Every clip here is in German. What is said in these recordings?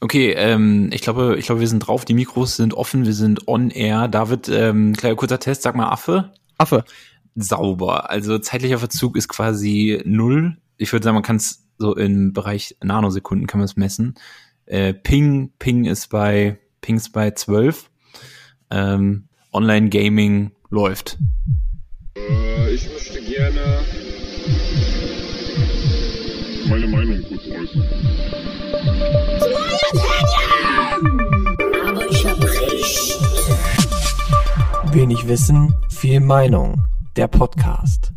Okay, ähm, ich glaube, ich glaube, wir sind drauf. Die Mikros sind offen, wir sind on air. David, ähm, kleiner kurzer Test, sag mal Affe. Affe. Sauber. Also zeitlicher Verzug ist quasi null. Ich würde sagen, man kann es so im Bereich Nanosekunden kann man es messen. Äh, Ping, Ping ist bei Ping ist bei 12. Ähm, Online Gaming läuft. Äh, ich möchte gerne meine Meinung kurz äußern. Wenig Wissen, viel Meinung. Der Podcast.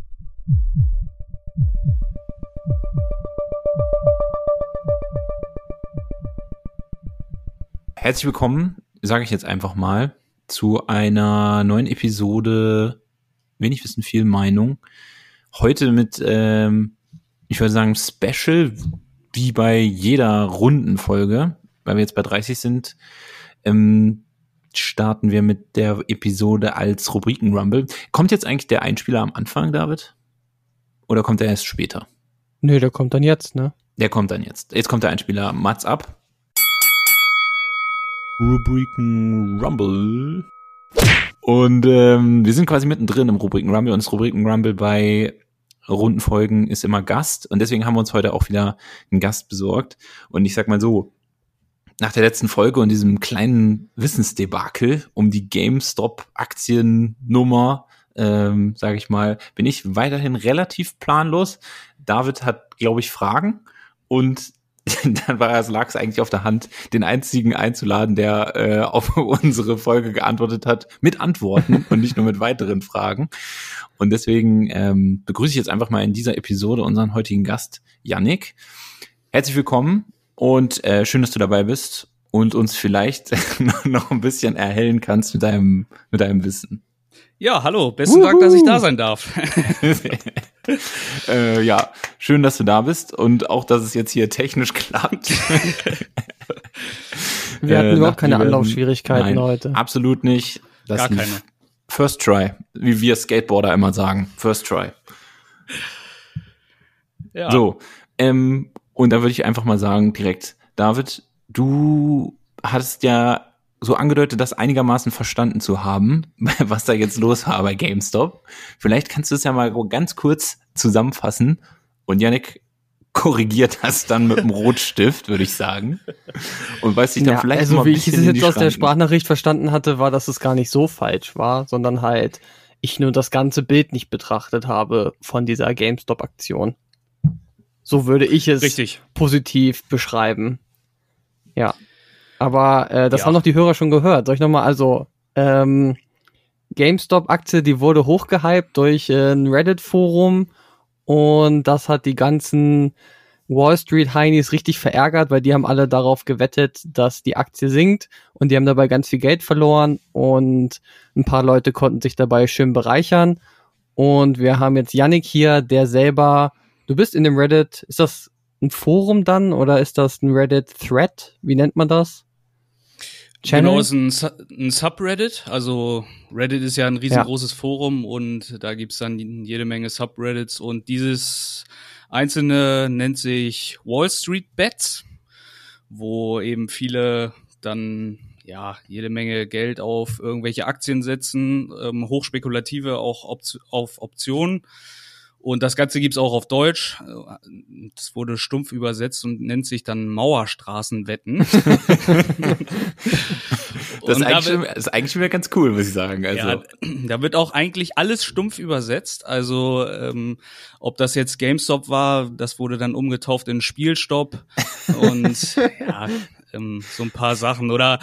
Herzlich willkommen, sage ich jetzt einfach mal, zu einer neuen Episode Wenig Wissen, viel Meinung. Heute mit, ähm, ich würde sagen, Special, wie bei jeder Rundenfolge, weil wir jetzt bei 30 sind, ähm, starten wir mit der Episode als Rubriken Rumble. Kommt jetzt eigentlich der Einspieler am Anfang, David? Oder kommt er erst später? Nö, der kommt dann jetzt, ne? Der kommt dann jetzt. Jetzt kommt der Einspieler. Mats ab. Rubriken Rumble. Und ähm, wir sind quasi mittendrin im Rubriken Rumble und das Rubriken Rumble bei Rundenfolgen ist immer Gast und deswegen haben wir uns heute auch wieder einen Gast besorgt. Und ich sag mal so, nach der letzten Folge und diesem kleinen Wissensdebakel um die GameStop-Aktiennummer, ähm, sage ich mal, bin ich weiterhin relativ planlos. David hat, glaube ich, Fragen und dann war es lag es eigentlich auf der Hand, den einzigen einzuladen, der äh, auf unsere Folge geantwortet hat, mit Antworten und nicht nur mit weiteren Fragen. Und deswegen ähm, begrüße ich jetzt einfach mal in dieser Episode unseren heutigen Gast, Yannick. Herzlich willkommen und äh, schön, dass du dabei bist und uns vielleicht noch ein bisschen erhellen kannst mit deinem, mit deinem Wissen. Ja, hallo, besten Dank, dass ich da sein darf. äh, ja, schön, dass du da bist und auch, dass es jetzt hier technisch klappt. Wir hatten Äh, überhaupt keine Anlaufschwierigkeiten Nein, heute. Absolut nicht. Das Gar keine. First try, wie wir Skateboarder immer sagen. First try. Ja. So, ähm, und da würde ich einfach mal sagen, direkt, David, du hattest ja so angedeutet, das einigermaßen verstanden zu haben, was da jetzt los war bei GameStop. Vielleicht kannst du es ja mal ganz kurz zusammenfassen und Yannick korrigiert das dann mit dem Rotstift, würde ich sagen. Und weiß dich dann Ja, vielleicht also mal ein wie ich es jetzt aus der. Sprachnachricht verstanden hatte, war, dass es gar nicht so falsch war, sondern halt ich nur das ganze Bild nicht betrachtet habe von dieser GameStop-Aktion. So würde ich es Richtig. positiv beschreiben. Ja. Aber äh, das Ja. haben doch die Hörer schon gehört. Soll ich nochmal, also ähm, GameStop-Aktie, die wurde hochgehypt durch äh, ein Reddit-Forum und das hat die ganzen Wall Street Heinis richtig verärgert, weil die haben alle darauf gewettet, dass die Aktie sinkt und die haben dabei ganz viel Geld verloren und ein paar Leute konnten sich dabei schön bereichern und wir haben jetzt Yannick hier, der selber, du bist in dem Reddit, ist das ein Forum dann oder ist das ein Reddit Thread? Wie nennt man das? Genau, es ist ein, ein Subreddit. Also Reddit ist ja ein riesengroßes Forum und da gibt's dann jede Menge Subreddits und dieses einzelne nennt sich Wall Street Bets, wo eben viele dann ja jede Menge Geld auf irgendwelche Aktien setzen, ähm, hochspekulative auch Opt auf Optionen. Und das Ganze gibt's auch auf Deutsch. Es wurde stumpf übersetzt und nennt sich dann Mauerstraßenwetten. Das ist, da eigentlich wird- schon, ist eigentlich schon wieder ganz cool, muss ich sagen. Also, ja, da wird auch eigentlich alles stumpf übersetzt. Also ähm, ob das jetzt GameStop war, das wurde dann umgetauft in Spielstopp und ja, ähm, so ein paar Sachen. Oder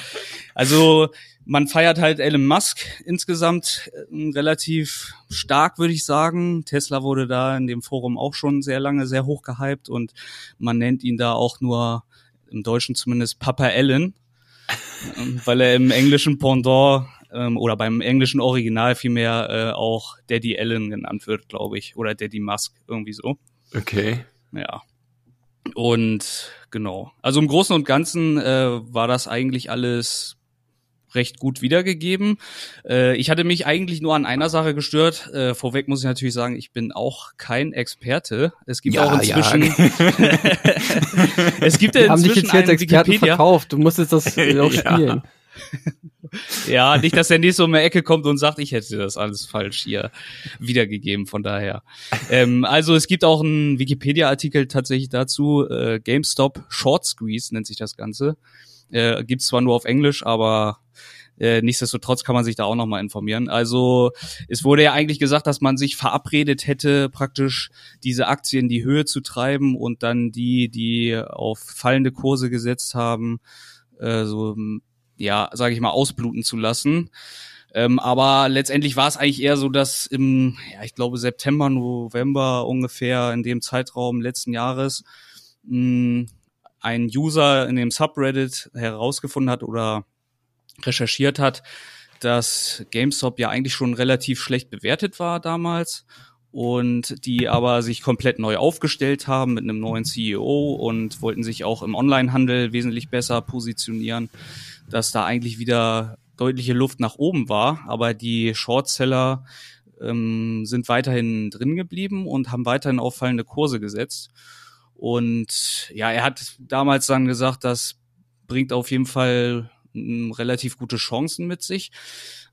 also man feiert halt Elon Musk insgesamt ähm, relativ stark, würde ich sagen. Tesla wurde da in dem Forum auch schon sehr lange sehr hoch gehypt und man nennt ihn da auch nur im Deutschen zumindest Papa Ellen, ähm, weil er im englischen Pendant ähm, oder beim englischen Original vielmehr äh, auch Daddy Allen genannt wird, glaube ich, oder Daddy Musk, irgendwie so. okay. Ja. Und genau. Also im Großen und Ganzen äh, war das eigentlich alles recht gut wiedergegeben. Äh, ich hatte mich eigentlich nur an einer Sache gestört. Äh, vorweg muss ich natürlich sagen, ich bin auch kein Experte. Es gibt Ja, auch inzwischen, ja. es gibt ja Wir haben dich inzwischen jetzt einen Experten Wikipedia. verkauft. Du musstest das auch spielen. Ja, nicht, dass der nächste um die Ecke kommt und sagt, ich hätte das alles falsch hier wiedergegeben, von daher. Ähm, also es gibt auch einen Wikipedia-Artikel tatsächlich dazu, äh, GameStop Short Squeeze nennt sich das Ganze. Äh, gibt's zwar nur auf Englisch, aber äh, nichtsdestotrotz kann man sich da auch nochmal informieren. Also es wurde ja eigentlich gesagt, dass man sich verabredet hätte, praktisch diese Aktien in die Höhe zu treiben und dann die, die auf fallende Kurse gesetzt haben, äh, so ja, sage ich mal, ausbluten zu lassen. Ähm, aber letztendlich war es eigentlich eher so, dass im, ja, ich glaube September, November ungefähr in dem Zeitraum letzten Jahres mh, ein User in dem Subreddit herausgefunden hat oder recherchiert hat, dass GameStop ja eigentlich schon relativ schlecht bewertet war damals und die aber sich komplett neu aufgestellt haben mit einem neuen CEO und wollten sich auch im Onlinehandel wesentlich besser positionieren, dass da eigentlich wieder deutliche Luft nach oben war, aber die Shortseller ähm, sind weiterhin drin geblieben und haben weiterhin auffallende Kurse gesetzt. Und ja, er hat damals dann gesagt, das bringt auf jeden Fall m, relativ gute Chancen mit sich.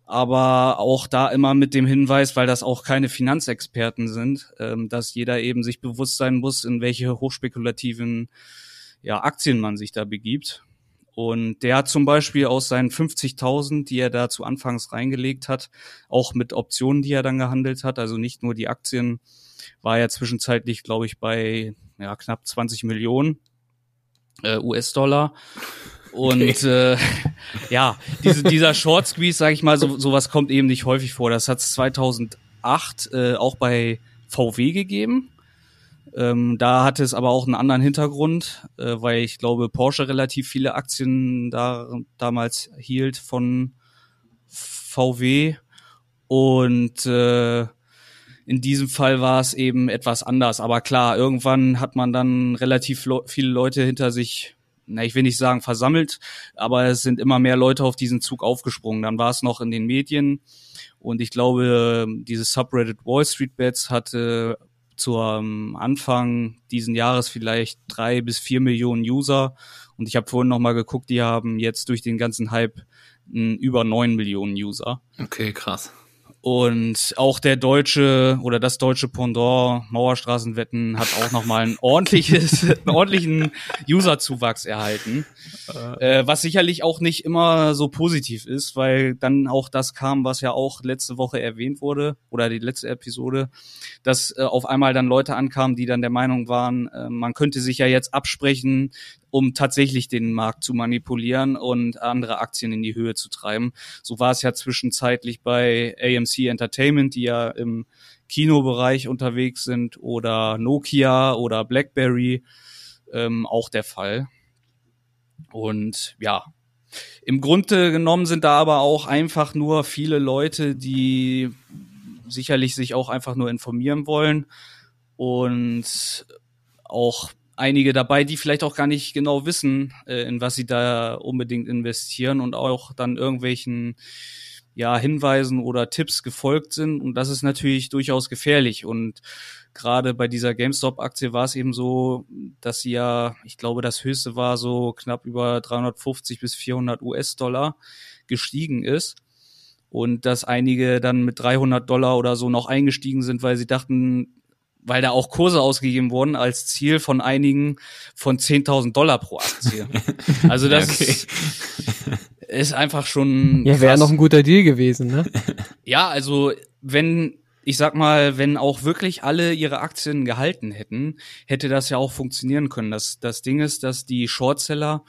Aber auch da immer mit dem Hinweis, weil das auch keine Finanzexperten sind, ähm, dass jeder eben sich bewusst sein muss, in welche hochspekulativen ja, Aktien man sich da begibt. Und der hat zum Beispiel aus seinen 50.000, die er da zu Anfangs reingelegt hat, auch mit Optionen, die er dann gehandelt hat, also nicht nur die Aktien, war er zwischenzeitlich, glaube ich, bei ja, knapp 20 Millionen äh, US-Dollar. Und äh, ja, diese, dieser Short Squeeze, sage ich mal, so, sowas kommt eben nicht häufig vor. Das hat es 2008 äh, auch bei VW gegeben. Ähm, da hatte es aber auch einen anderen Hintergrund, äh, weil ich glaube, Porsche relativ viele Aktien da damals hielt von VW. Und äh, in diesem Fall war es eben etwas anders. Aber klar, irgendwann hat man dann relativ viele Leute hinter sich, na, ich will nicht sagen versammelt, aber es sind immer mehr Leute auf diesen Zug aufgesprungen. Dann war es noch in den Medien. Und ich glaube, dieses Subreddit Wall Street Bets hatte zu ähm, Anfang diesen Jahres vielleicht drei bis vier Millionen User. Und ich habe vorhin noch mal geguckt, die haben jetzt durch den ganzen Hype mh, über neun Millionen User. Okay, krass. Und auch der deutsche oder das deutsche Pendant Mauerstraßenwetten hat auch nochmal ein ordentliches, einen ordentlichen Userzuwachs erhalten. Äh, was sicherlich auch nicht immer so positiv ist, weil dann auch das kam, was ja auch letzte Woche erwähnt wurde oder die letzte Episode, dass äh, auf einmal dann Leute ankamen, die dann der Meinung waren, äh, man könnte sich ja jetzt absprechen, um tatsächlich den Markt zu manipulieren und andere Aktien in die Höhe zu treiben. So war es ja zwischenzeitlich bei AMC Entertainment, die ja im Kinobereich unterwegs sind, oder Nokia oder BlackBerry ähm, auch der Fall. Und ja, im Grunde genommen sind da aber auch einfach nur viele Leute, die sicherlich sich auch einfach nur informieren wollen und auch einige dabei, die vielleicht auch gar nicht genau wissen, äh, in was sie da unbedingt investieren und auch dann irgendwelchen ja, Hinweisen oder Tipps gefolgt sind. Und das ist natürlich durchaus gefährlich. Und gerade bei dieser GameStop-Aktie war es eben so, dass sie ja, ich glaube, das höchste war so knapp über 350 bis 400 US-Dollar gestiegen ist. Und dass einige dann mit 300 Dollar oder so noch eingestiegen sind, weil sie dachten, weil da auch Kurse ausgegeben wurden als Ziel von einigen von 10.000 Dollar pro Aktie. Also das Okay. ist, ist einfach schon Ja, wäre noch ein guter Deal gewesen, ne? Ja, also wenn, ich sag mal, wenn auch wirklich alle ihre Aktien gehalten hätten, hätte das ja auch funktionieren können. Das, das Ding ist, dass die Shortseller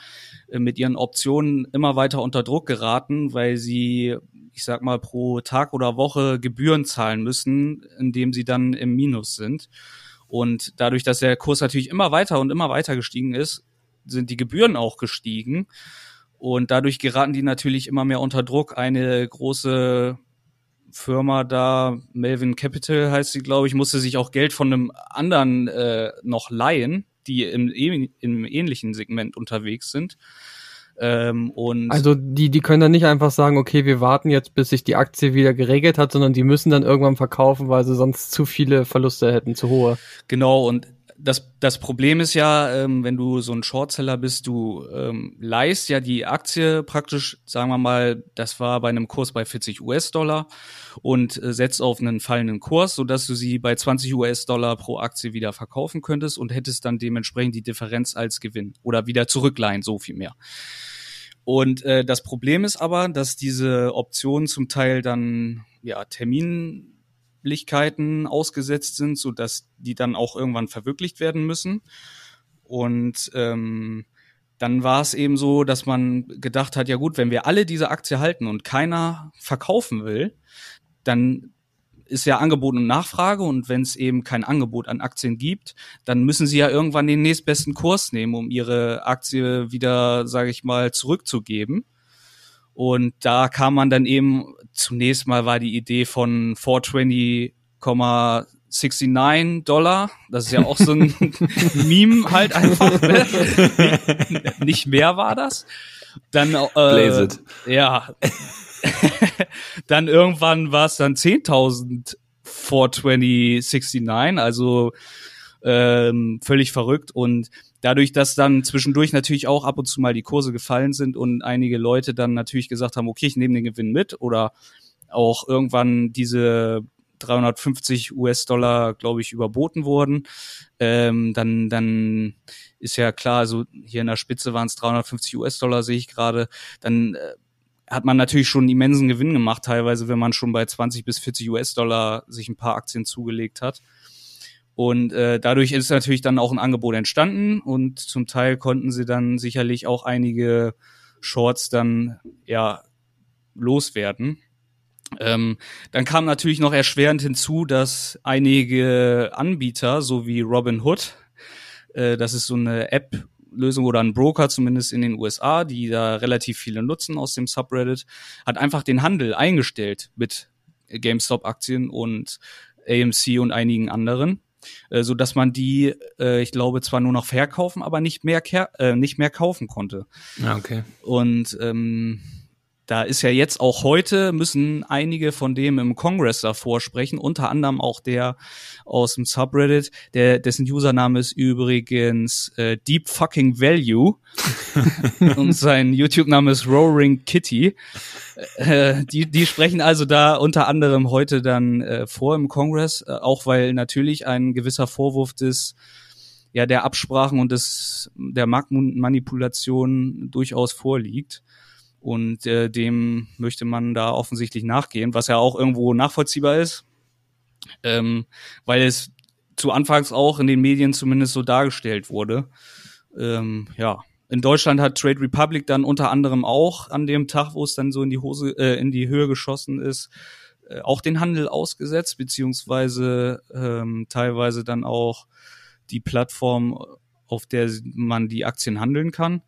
äh, mit ihren Optionen immer weiter unter Druck geraten, weil sie, ich sag mal, pro Tag oder Woche Gebühren zahlen müssen, indem sie dann im Minus sind. Und dadurch, dass der Kurs natürlich immer weiter und immer weiter gestiegen ist, sind die Gebühren auch gestiegen. Und dadurch geraten die natürlich immer mehr unter Druck. Eine große Firma da, Melvin Capital heißt sie, glaube ich, musste sich auch Geld von einem anderen äh, noch leihen, die im, im ähnlichen Segment unterwegs sind, Ähm, und Also die, die können dann nicht einfach sagen, okay, wir warten jetzt, bis sich die Aktie wieder geregelt hat, sondern die müssen dann irgendwann verkaufen, weil sie sonst zu viele Verluste hätten, zu hohe. Genau, und das, das Problem ist ja, ähm, wenn du so ein Shortseller bist, du ähm, leihst ja die Aktie praktisch, sagen wir mal, das war bei einem Kurs bei 40 US-Dollar und äh, setzt auf einen fallenden Kurs, sodass du sie bei 20 US-Dollar pro Aktie wieder verkaufen könntest und hättest dann dementsprechend die Differenz als Gewinn oder wieder zurückleihen, so viel mehr. Und äh, das Problem ist aber, dass diese Optionen zum Teil dann ja Terminlichkeiten ausgesetzt sind, so dass die dann auch irgendwann verwirklicht werden müssen. Und ähm, dann war es eben so, dass man gedacht hat, ja gut, wenn wir alle diese Aktie halten und keiner verkaufen will, dann ist ja Angebot und Nachfrage und wenn es eben kein Angebot an Aktien gibt, dann müssen sie ja irgendwann den nächstbesten Kurs nehmen, um ihre Aktie wieder, sage ich mal, zurückzugeben. Und da kam man dann eben, zunächst mal war die Idee von 420,69 Dollar. Das ist ja auch so ein Meme halt einfach. Ne? Nicht mehr war das. Dann, äh, ja, dann irgendwann war es dann 10.000 42069, also ähm, völlig verrückt. Und dadurch, dass dann zwischendurch natürlich auch ab und zu mal die Kurse gefallen sind und einige Leute dann natürlich gesagt haben, okay, ich nehme den Gewinn mit oder auch irgendwann diese 350 US-Dollar, glaube ich, überboten wurden, ähm, dann, dann ist ja klar, also hier in der Spitze waren es 350 US-Dollar, sehe ich gerade, dann äh, hat man natürlich schon einen immensen Gewinn gemacht, teilweise, wenn man schon bei 20 bis 40 US-Dollar sich ein paar Aktien zugelegt hat. Und äh, dadurch ist natürlich dann auch ein Angebot entstanden und zum Teil konnten sie dann sicherlich auch einige Shorts dann ja loswerden. Ähm, dann kam natürlich noch erschwerend hinzu, dass einige Anbieter, so wie Robinhood, äh, das ist so eine App, Lösung oder ein Broker zumindest in den USA, die da relativ viele nutzen aus dem Subreddit, hat einfach den Handel eingestellt mit GameStop-Aktien und AMC und einigen anderen, äh, so dass man die, äh, ich glaube, zwar nur noch verkaufen, aber nicht mehr äh, nicht mehr kaufen konnte. Ja, okay. Und ähm, da ist ja jetzt auch heute, müssen einige von dem im Congress davor sprechen, unter anderem auch der aus dem Subreddit, der, dessen Username ist übrigens äh, Deep Fucking Value und sein YouTube-Name ist Roaring Kitty. Äh, die, die sprechen also da unter anderem heute dann äh, vor im Congress, äh, auch weil natürlich ein gewisser Vorwurf des ja der Absprachen und des der Marktmanipulation durchaus vorliegt. Und äh, dem möchte man da offensichtlich nachgehen, was ja auch irgendwo nachvollziehbar ist, ähm, weil es zu Anfangs auch in den Medien zumindest so dargestellt wurde. Ähm, ja, in Deutschland hat Trade Republic dann unter anderem auch an dem Tag, wo es dann so in die Hose, äh, in die Höhe geschossen ist, äh, auch den Handel ausgesetzt, beziehungsweise ähm, teilweise dann auch die Plattform, auf der man die Aktien handeln kann.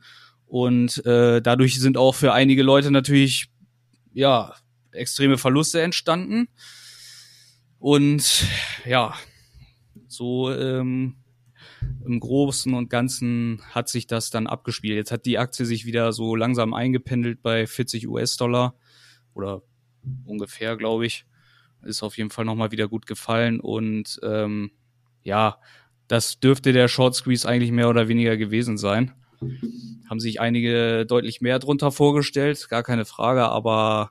Und äh, dadurch sind auch für einige Leute natürlich ja extreme Verluste entstanden. Und ja, so ähm, im Großen und Ganzen hat sich das dann abgespielt. Jetzt hat die Aktie sich wieder so langsam eingependelt bei 40 US-Dollar oder ungefähr, glaube ich. Ist auf jeden Fall nochmal wieder gut gefallen und ähm, ja, das dürfte der Short Squeeze eigentlich mehr oder weniger gewesen sein haben sich einige deutlich mehr drunter vorgestellt, gar keine Frage, aber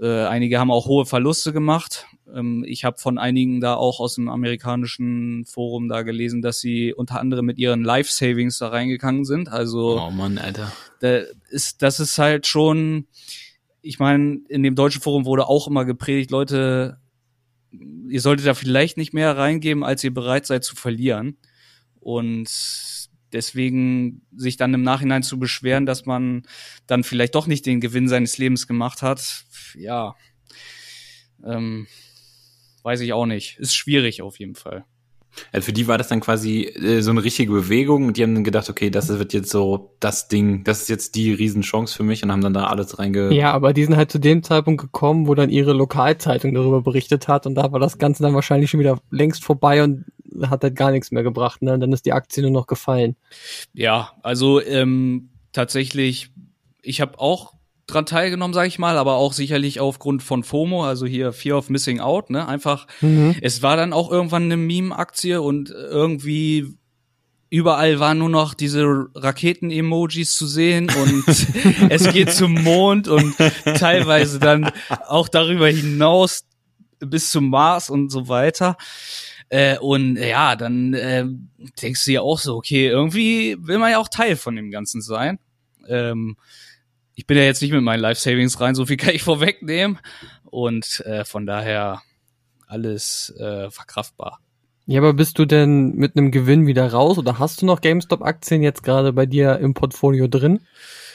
äh, einige haben auch hohe Verluste gemacht. Ähm, ich habe von einigen da auch aus dem amerikanischen Forum da gelesen, dass sie unter anderem mit ihren Life Savings da reingegangen sind. Also Oh Mann, Alter. da ist, das ist halt schon, ich meine, in dem deutschen Forum wurde auch immer gepredigt, Leute, ihr solltet da vielleicht nicht mehr reingeben, als ihr bereit seid zu verlieren. Und deswegen sich dann im Nachhinein zu beschweren, dass man dann vielleicht doch nicht den Gewinn seines Lebens gemacht hat, ja, ähm, weiß ich auch nicht. Ist schwierig auf jeden Fall. Also für die war das dann quasi äh, so eine richtige Bewegung und die haben dann gedacht, okay, das wird jetzt so das Ding, das ist jetzt die Riesenchance für mich und haben dann da alles reinge... Ja, aber die sind halt zu dem Zeitpunkt gekommen, wo dann ihre Lokalzeitung darüber berichtet hat und da war das Ganze dann wahrscheinlich schon wieder längst vorbei und hat halt gar nichts mehr gebracht, ne? Und dann ist die Aktie nur noch gefallen. Ja, also ähm, tatsächlich ich habe auch dran teilgenommen, sage ich mal, aber auch sicherlich aufgrund von FOMO, also hier Fear of Missing Out, ne? Einfach, Mhm. es war dann auch irgendwann eine Meme-Aktie und irgendwie überall waren nur noch diese Raketen-Emojis zu sehen und es geht zum Mond und teilweise dann auch darüber hinaus bis zum Mars und so weiter. Äh, und ja, dann äh, denkst du ja auch so, okay, irgendwie will man ja auch Teil von dem Ganzen sein. Ähm, ich bin ja jetzt nicht mit meinen Life Savings rein, so viel kann ich vorwegnehmen. Und äh, von daher alles äh, verkraftbar. Ja, aber bist du denn mit einem Gewinn wieder raus oder hast du noch GameStop-Aktien jetzt gerade bei dir im Portfolio drin?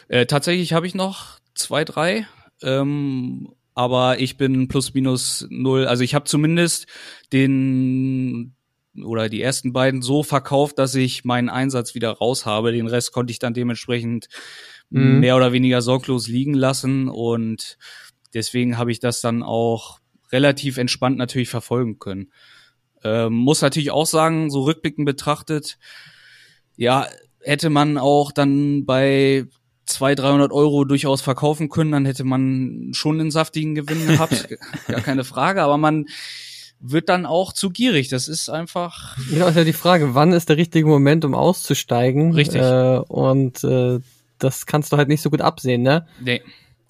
Äh, tatsächlich habe ich noch zwei, drei. Ähm, aber ich bin plus minus null. Also ich habe zumindest den oder die ersten beiden so verkauft, dass ich meinen Einsatz wieder raus habe. Den Rest konnte ich dann dementsprechend Mhm. mehr oder weniger sorglos liegen lassen und deswegen habe ich das dann auch relativ entspannt natürlich verfolgen können. Ähm, muss natürlich auch sagen, so rückblickend betrachtet, ja, hätte man auch dann bei 200, 300 Euro durchaus verkaufen können, dann hätte man schon einen saftigen Gewinn gehabt, gar keine Frage, aber man wird dann auch zu gierig. Das ist einfach, Genau, ist ja die Frage, wann ist der richtige Moment, um auszusteigen? Richtig. Äh, und äh, das kannst du halt nicht so gut absehen, ne? nee,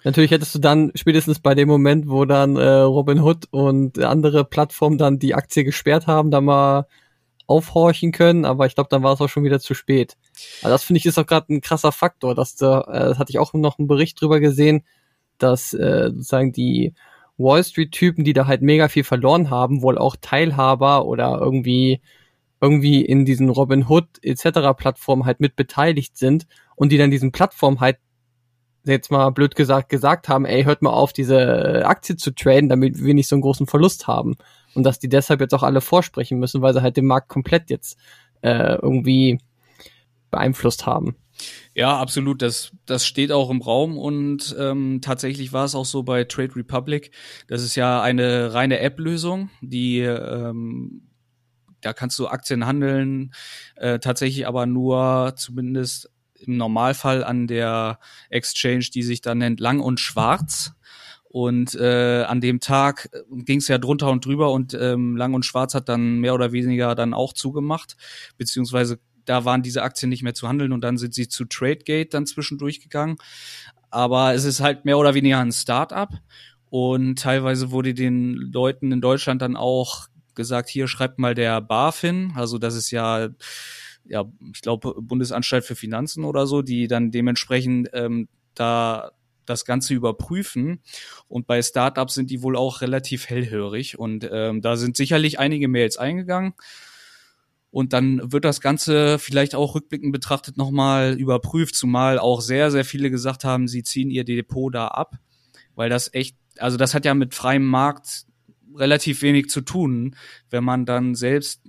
Natürlich hättest du dann spätestens bei dem Moment, wo dann äh, Robin Hood und andere Plattformen dann die Aktie gesperrt haben, da mal aufhorchen können, aber ich glaube, dann war es auch schon wieder zu spät. Also das finde ich ist auch gerade ein krasser Faktor, dass da, äh, das hatte ich auch noch einen Bericht drüber gesehen, dass äh, sozusagen die Wall Street Typen, die da halt mega viel verloren haben, wohl auch Teilhaber oder irgendwie irgendwie in diesen Robin Hood etc. Plattformen halt mit beteiligt sind und die dann diesen Plattformen halt jetzt mal blöd gesagt gesagt haben, ey, hört mal auf, diese Aktie zu traden, damit wir nicht so einen großen Verlust haben. Und dass die deshalb jetzt auch alle vorsprechen müssen, weil sie halt den Markt komplett jetzt äh, irgendwie beeinflusst haben. Ja, absolut. Das, das steht auch im Raum und ähm, tatsächlich war es auch so bei Trade Republic. Das ist ja eine reine App-Lösung, die ähm, da kannst du Aktien handeln, äh, tatsächlich aber nur zumindest im Normalfall an der Exchange, die sich dann nennt Lang und Schwarz. Und äh, an dem Tag ging es ja drunter und drüber und ähm, Lang und Schwarz hat dann mehr oder weniger dann auch zugemacht, beziehungsweise da waren diese Aktien nicht mehr zu handeln und dann sind sie zu TradeGate dann zwischendurch gegangen. Aber es ist halt mehr oder weniger ein Start-up und teilweise wurde den Leuten in Deutschland dann auch gesagt, hier schreibt mal der BaFin, also das ist ja ja, ich glaube, Bundesanstalt für Finanzen oder so, die dann dementsprechend ähm, da das Ganze überprüfen. Und bei Startups sind die wohl auch relativ hellhörig. Und ähm, da sind sicherlich einige Mails eingegangen. Und dann wird das Ganze vielleicht auch rückblickend betrachtet nochmal überprüft, zumal auch sehr, sehr viele gesagt haben, sie ziehen ihr Depot da ab. Weil das echt, also das hat ja mit freiem Markt relativ wenig zu tun, wenn man dann selbst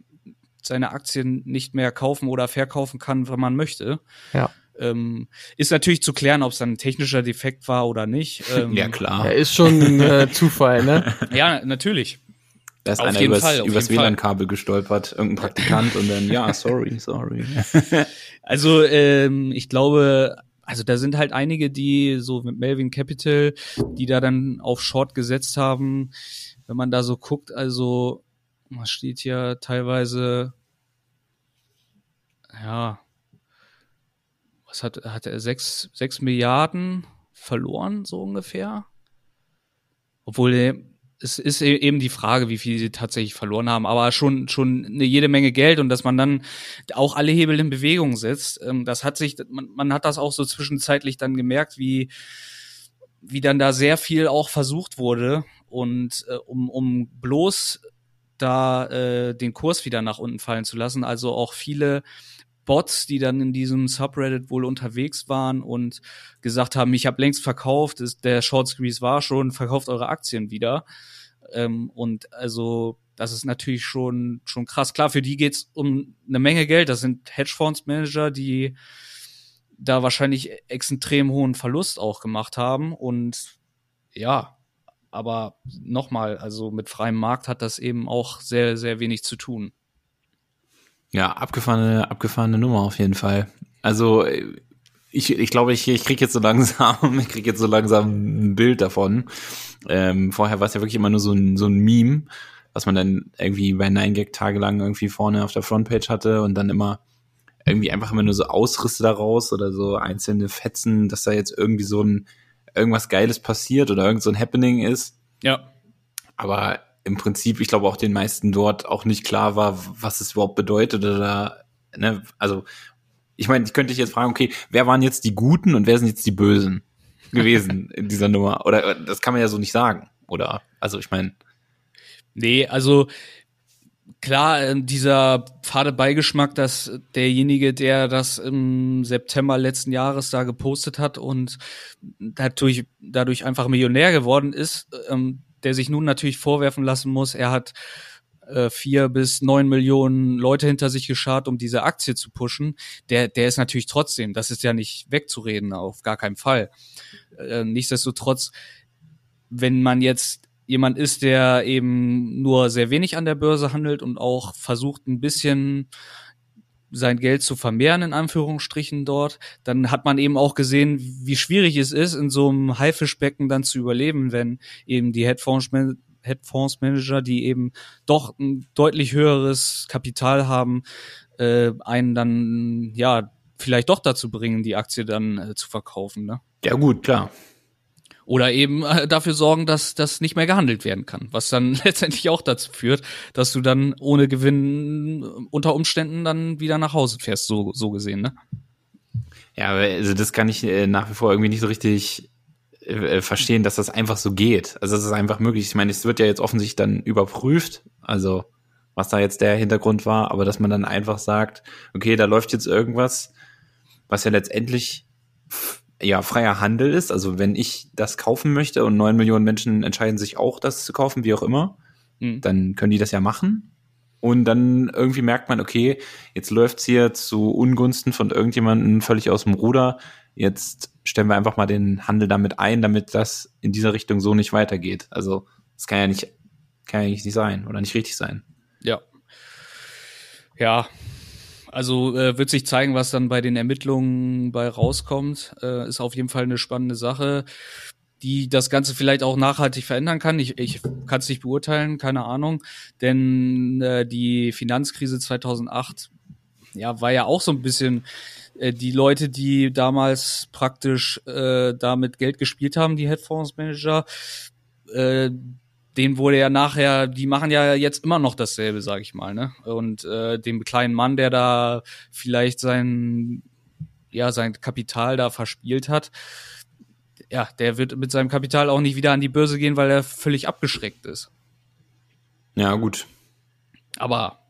seine Aktien nicht mehr kaufen oder verkaufen kann, wenn man möchte. Ja. Ähm, ist natürlich zu klären, ob es dann ein technischer Defekt war oder nicht. Ähm, Ja, klar. Ja, ist schon ein äh, Zufall, ne? Ja, natürlich. Da ist Auf einer übers, Fall, übers. WLAN-Kabel gestolpert, irgendein Praktikant und dann, ja, sorry, sorry. Also ähm, ich glaube, also da sind halt einige, die so mit Melvin Capital, die da dann auf Short gesetzt haben. Wenn man da so guckt, also was steht hier teilweise, ja, was hat, hat er sechs, sechs Milliarden verloren, so ungefähr? Obwohl, es ist e- eben die Frage, wie viel sie tatsächlich verloren haben, aber schon, schon eine jede Menge Geld und dass man dann auch alle Hebel in Bewegung setzt. Ähm, das hat sich, man, man hat das auch so zwischenzeitlich dann gemerkt, wie, wie dann da sehr viel auch versucht wurde und äh, um, um bloß da äh, den Kurs wieder nach unten fallen zu lassen. Also auch viele Bots, die dann in diesem Subreddit wohl unterwegs waren und gesagt haben, ich habe längst verkauft, ist, der Short Squeeze war schon, verkauft eure Aktien wieder. Ähm, und also das ist natürlich schon schon krass. Klar, für die geht's um eine Menge Geld. Das sind Hedgefondsmanager, die da wahrscheinlich extrem hohen Verlust auch gemacht haben. Und ja, aber nochmal, also mit freiem Markt hat das eben auch sehr, sehr wenig zu tun. Ja, abgefahrene, abgefahrene Nummer auf jeden Fall. Also Ich, ich glaube, ich, ich kriege jetzt so langsam, ich kriege jetzt so langsam ein Bild davon. Ähm, vorher war es ja wirklich immer nur so ein, so ein Meme, was man dann irgendwie bei 9gag tagelang irgendwie vorne auf der Frontpage hatte und dann immer irgendwie einfach immer nur so Ausrisse daraus oder so einzelne Fetzen, dass da jetzt irgendwie so ein irgendwas Geiles passiert oder irgend so ein Happening ist. Ja. Aber im Prinzip, ich glaube auch den meisten dort auch nicht klar war, was es überhaupt bedeutet oder ne, also ich meine, ich könnte dich jetzt fragen, okay, wer waren jetzt die Guten und wer sind jetzt die Bösen gewesen in dieser Nummer? Oder das kann man ja so nicht sagen, oder? Also ich meine. Nee, also klar, äh, dieser fade Beigeschmack, dass derjenige, der das im September letzten Jahres da gepostet hat und dadurch, dadurch einfach Millionär geworden ist, ähm, der sich nun natürlich vorwerfen lassen muss, er hat äh, vier bis neun Millionen Leute hinter sich geschart, um diese Aktie zu pushen, der, der ist natürlich trotzdem, das ist ja nicht wegzureden, auf gar keinen Fall. Äh, nichtsdestotrotz, wenn man jetzt jemand ist, der eben nur sehr wenig an der Börse handelt und auch versucht ein bisschen sein Geld zu vermehren, in Anführungsstrichen dort, dann hat man eben auch gesehen, wie schwierig es ist, in so einem Haifischbecken dann zu überleben, wenn eben die Hedgefonds Hedgefondsmanager, die eben doch ein deutlich höheres Kapital haben, äh, einen dann ja vielleicht doch dazu bringen, die Aktie dann äh, zu verkaufen. Ne? Ja gut, klar. Oder eben äh, dafür sorgen, dass das nicht mehr gehandelt werden kann, was dann letztendlich auch dazu führt, dass du dann ohne Gewinn äh, unter Umständen dann wieder nach Hause fährst, so, so gesehen, ne? Ja, also das kann ich äh, nach wie vor irgendwie nicht so richtig verstehen, dass das einfach so geht. Also das ist einfach möglich. Ich meine, es wird ja jetzt offensichtlich dann überprüft, also was da jetzt der Hintergrund war, aber dass man dann einfach sagt, okay, da läuft jetzt irgendwas, was ja letztendlich ja freier Handel ist. Also wenn ich das kaufen möchte und neun Millionen Menschen entscheiden sich auch, das zu kaufen, wie auch immer, mhm. dann können die das ja machen. Und dann irgendwie merkt man, okay, jetzt läuft's hier zu Ungunsten von irgendjemandem völlig aus dem Ruder. Jetzt stellen wir einfach mal den Handel damit ein, damit das in dieser Richtung so nicht weitergeht. Also das kann ja nicht, kann ja nicht sein oder nicht richtig sein. Ja. Ja. Also äh, wird sich zeigen, was dann bei den Ermittlungen bei rauskommt. Äh, ist auf jeden Fall eine spannende Sache, die das Ganze vielleicht auch nachhaltig verändern kann. Ich, ich kann es nicht beurteilen, keine Ahnung. Denn äh, die Finanzkrise 2008 ja, war ja auch so ein bisschen äh, die Leute, die damals praktisch äh, damit Geld gespielt haben, die Headphones-Manager, äh, denen wurde ja nachher, die machen ja jetzt immer noch dasselbe, sag ich mal, ne? Und äh, dem kleinen Mann, der da vielleicht sein, ja, sein Kapital da verspielt hat, ja, der wird mit seinem Kapital auch nicht wieder an die Börse gehen, weil er völlig abgeschreckt ist. Ja, gut. Aber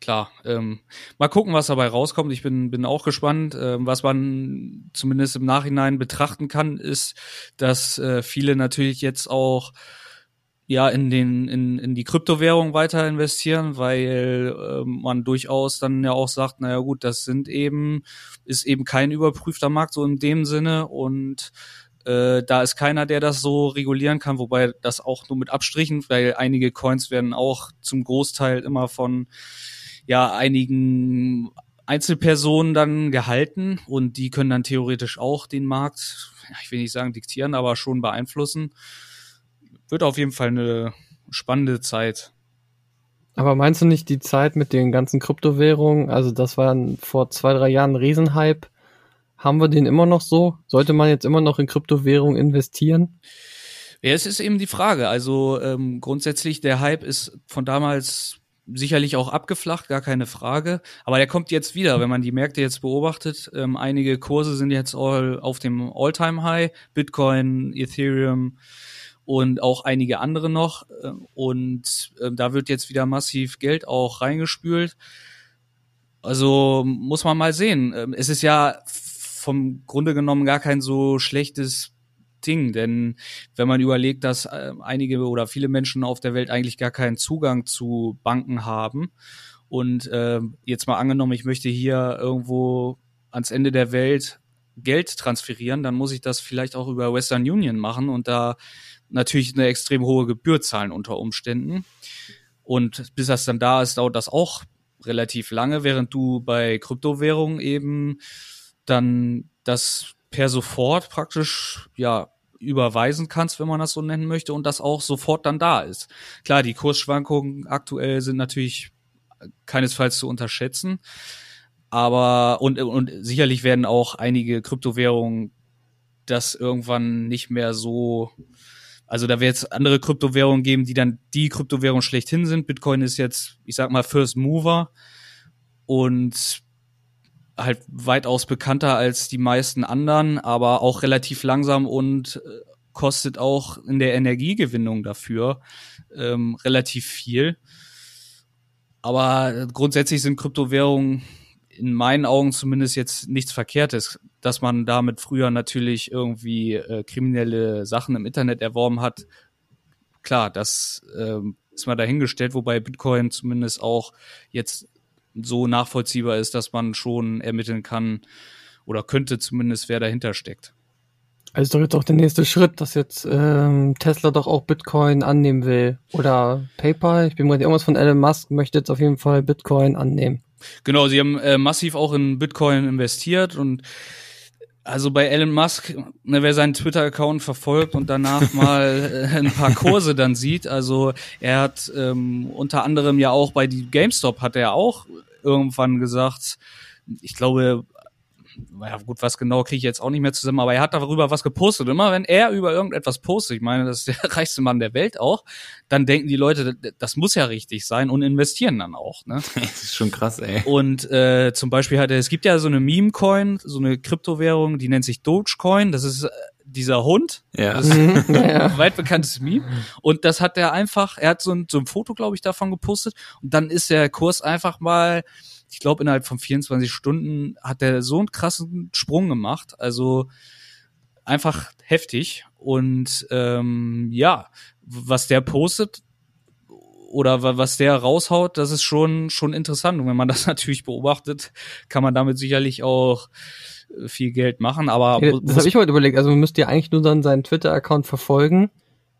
klar, ähm, mal gucken, was dabei rauskommt. Ich bin, bin auch gespannt. Ähm, was man zumindest im Nachhinein betrachten kann, ist, dass äh, viele natürlich jetzt auch ja in den in, in die Kryptowährung weiter investieren, weil äh, man durchaus dann ja auch sagt, naja gut, das sind eben ist eben kein überprüfter Markt so in dem Sinne und äh, da ist keiner, der das so regulieren kann, wobei das auch nur mit Abstrichen, weil einige Coins werden auch zum Großteil immer von ja einigen Einzelpersonen dann gehalten und die können dann theoretisch auch den Markt, ich will nicht sagen diktieren, aber schon beeinflussen. Wird auf jeden Fall eine spannende Zeit. Aber meinst du nicht die Zeit mit den ganzen Kryptowährungen? Also das war vor zwei, drei Jahren ein Riesenhype. Haben wir den immer noch so? Sollte man jetzt immer noch in Kryptowährungen investieren? Ja, es ist eben die Frage. Also ähm, grundsätzlich, der Hype ist von damals sicherlich auch abgeflacht, gar keine Frage. Aber der kommt jetzt wieder, wenn man die Märkte jetzt beobachtet. Ähm, einige Kurse sind jetzt all auf dem All-Time-High. Bitcoin, Ethereum und auch einige andere noch. Ähm, und ähm, da wird jetzt wieder massiv Geld auch reingespült. Also muss man mal sehen. Ähm, es ist ja vom Grunde genommen gar kein so schlechtes Ding, denn wenn man überlegt, dass einige oder viele Menschen auf der Welt eigentlich gar keinen Zugang zu Banken haben und äh, jetzt mal angenommen, ich möchte hier irgendwo ans Ende der Welt Geld transferieren, dann muss ich das vielleicht auch über Western Union machen und da natürlich eine extrem hohe Gebühr zahlen unter Umständen. Und bis das dann da ist, dauert das auch relativ lange, während du bei Kryptowährungen eben dann das per sofort praktisch, ja, überweisen kannst, wenn man das so nennen möchte, und das auch sofort dann da ist. Klar, die Kursschwankungen aktuell sind natürlich keinesfalls zu unterschätzen. Aber und, und sicherlich werden auch einige Kryptowährungen das irgendwann nicht mehr so. Also da wird es andere Kryptowährungen geben, die dann die Kryptowährung schlechthin sind. Bitcoin ist jetzt, ich sag mal, First Mover und halt weitaus bekannter als die meisten anderen, aber auch relativ langsam und äh, kostet auch in der Energiegewinnung dafür ähm, relativ viel. Aber grundsätzlich sind Kryptowährungen in meinen Augen zumindest jetzt nichts Verkehrtes, dass man damit früher natürlich irgendwie äh, kriminelle Sachen im Internet erworben hat. Klar, das äh, ist mal dahingestellt, wobei Bitcoin zumindest auch jetzt so nachvollziehbar ist, dass man schon ermitteln kann oder könnte zumindest, wer dahinter steckt. Also ist doch jetzt auch der nächste Schritt, dass jetzt ähm, Tesla doch auch Bitcoin annehmen will. Oder PayPal, ich bin mir irgendwas von Elon Musk, möchte jetzt auf jeden Fall Bitcoin annehmen. Genau, sie haben äh, massiv auch in Bitcoin investiert und also bei Elon Musk, ne, wer seinen Twitter-Account verfolgt und danach mal äh, ein paar Kurse dann sieht, also er hat ähm, unter anderem ja auch bei die GameStop hat er auch irgendwann gesagt, ich glaube ja gut, was genau kriege ich jetzt auch nicht mehr zusammen, aber er hat darüber was gepostet. Immer wenn er über irgendetwas postet, ich meine, das ist der reichste Mann der Welt auch, dann denken die Leute, das muss ja richtig sein und investieren dann auch. Ne? das ist schon krass, ey. Und äh, zum Beispiel hat er, es gibt ja so eine Meme-Coin, so eine Kryptowährung, die nennt sich Dogecoin. Das ist äh, dieser Hund. Ja. Das ist ein weit bekanntes Meme. Und das hat er einfach, er hat so ein, so ein Foto, glaube ich, davon gepostet. Und dann ist der Kurs einfach mal ich glaube, innerhalb von 24 Stunden hat er so einen krassen Sprung gemacht. Also einfach heftig. Und ähm, ja, was der postet oder was der raushaut, das ist schon, schon interessant. Und wenn man das natürlich beobachtet, kann man damit sicherlich auch äh, viel Geld machen. Aber ja, das habe ich heute überlegt. Also man müsste ja eigentlich nur dann seinen Twitter-Account verfolgen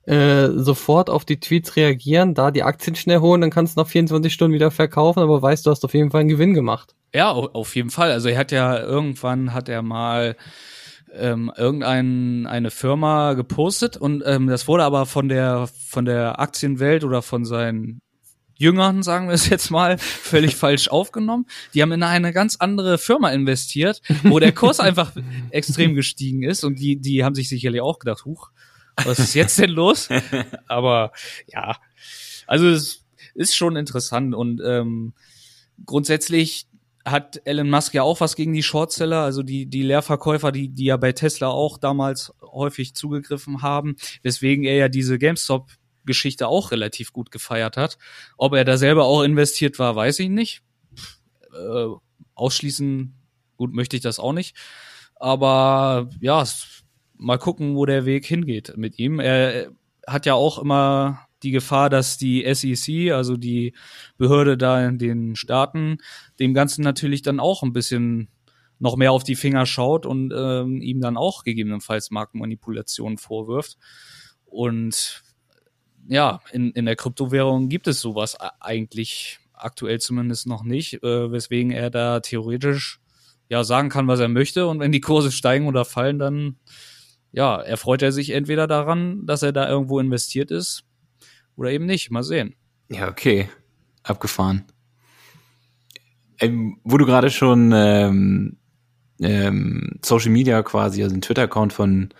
äh, sofort auf die Tweets reagieren, da die Aktien schnell holen, dann kannst du nach 24 Stunden wieder verkaufen, aber weißt, du hast auf jeden Fall einen Gewinn gemacht. Ja, auf jeden Fall. Also er hat ja irgendwann hat er mal ähm, irgendein eine Firma gepostet und ähm, das wurde aber von der von der Aktienwelt oder von seinen Jüngern, sagen wir es jetzt mal, völlig falsch aufgenommen. Die haben in eine ganz andere Firma investiert, wo der Kurs einfach extrem gestiegen ist und die, die haben sich sicherlich auch gedacht, huch, was ist jetzt denn los? Aber ja, also es ist schon interessant und ähm, grundsätzlich hat Elon Musk ja auch was gegen die Shortseller, also die, die Leerverkäufer, die, die ja bei Tesla auch damals häufig zugegriffen haben, weswegen er ja diese GameStop Geschichte auch relativ gut gefeiert hat. Ob er da selber auch investiert war, weiß ich nicht. Äh, ausschließen, gut möchte ich das auch nicht. Aber ja, es mal gucken, wo der Weg hingeht mit ihm. Er hat ja auch immer die Gefahr, dass die SEC, also die Behörde da in den Staaten, dem Ganzen natürlich dann auch ein bisschen noch mehr auf die Finger schaut und ähm, ihm dann auch gegebenenfalls Marktmanipulationen vorwirft. Und ja, in, in der Kryptowährung gibt es sowas eigentlich aktuell zumindest noch nicht, äh, weswegen er da theoretisch ja sagen kann, was er möchte. Und wenn die Kurse steigen oder fallen, dann ja, erfreut er sich entweder daran, dass er da irgendwo investiert ist oder eben nicht. Mal sehen. Ja, okay. Abgefahren. Ähm, wo du gerade schon ähm, ähm, Social Media quasi, also den Twitter-Account von,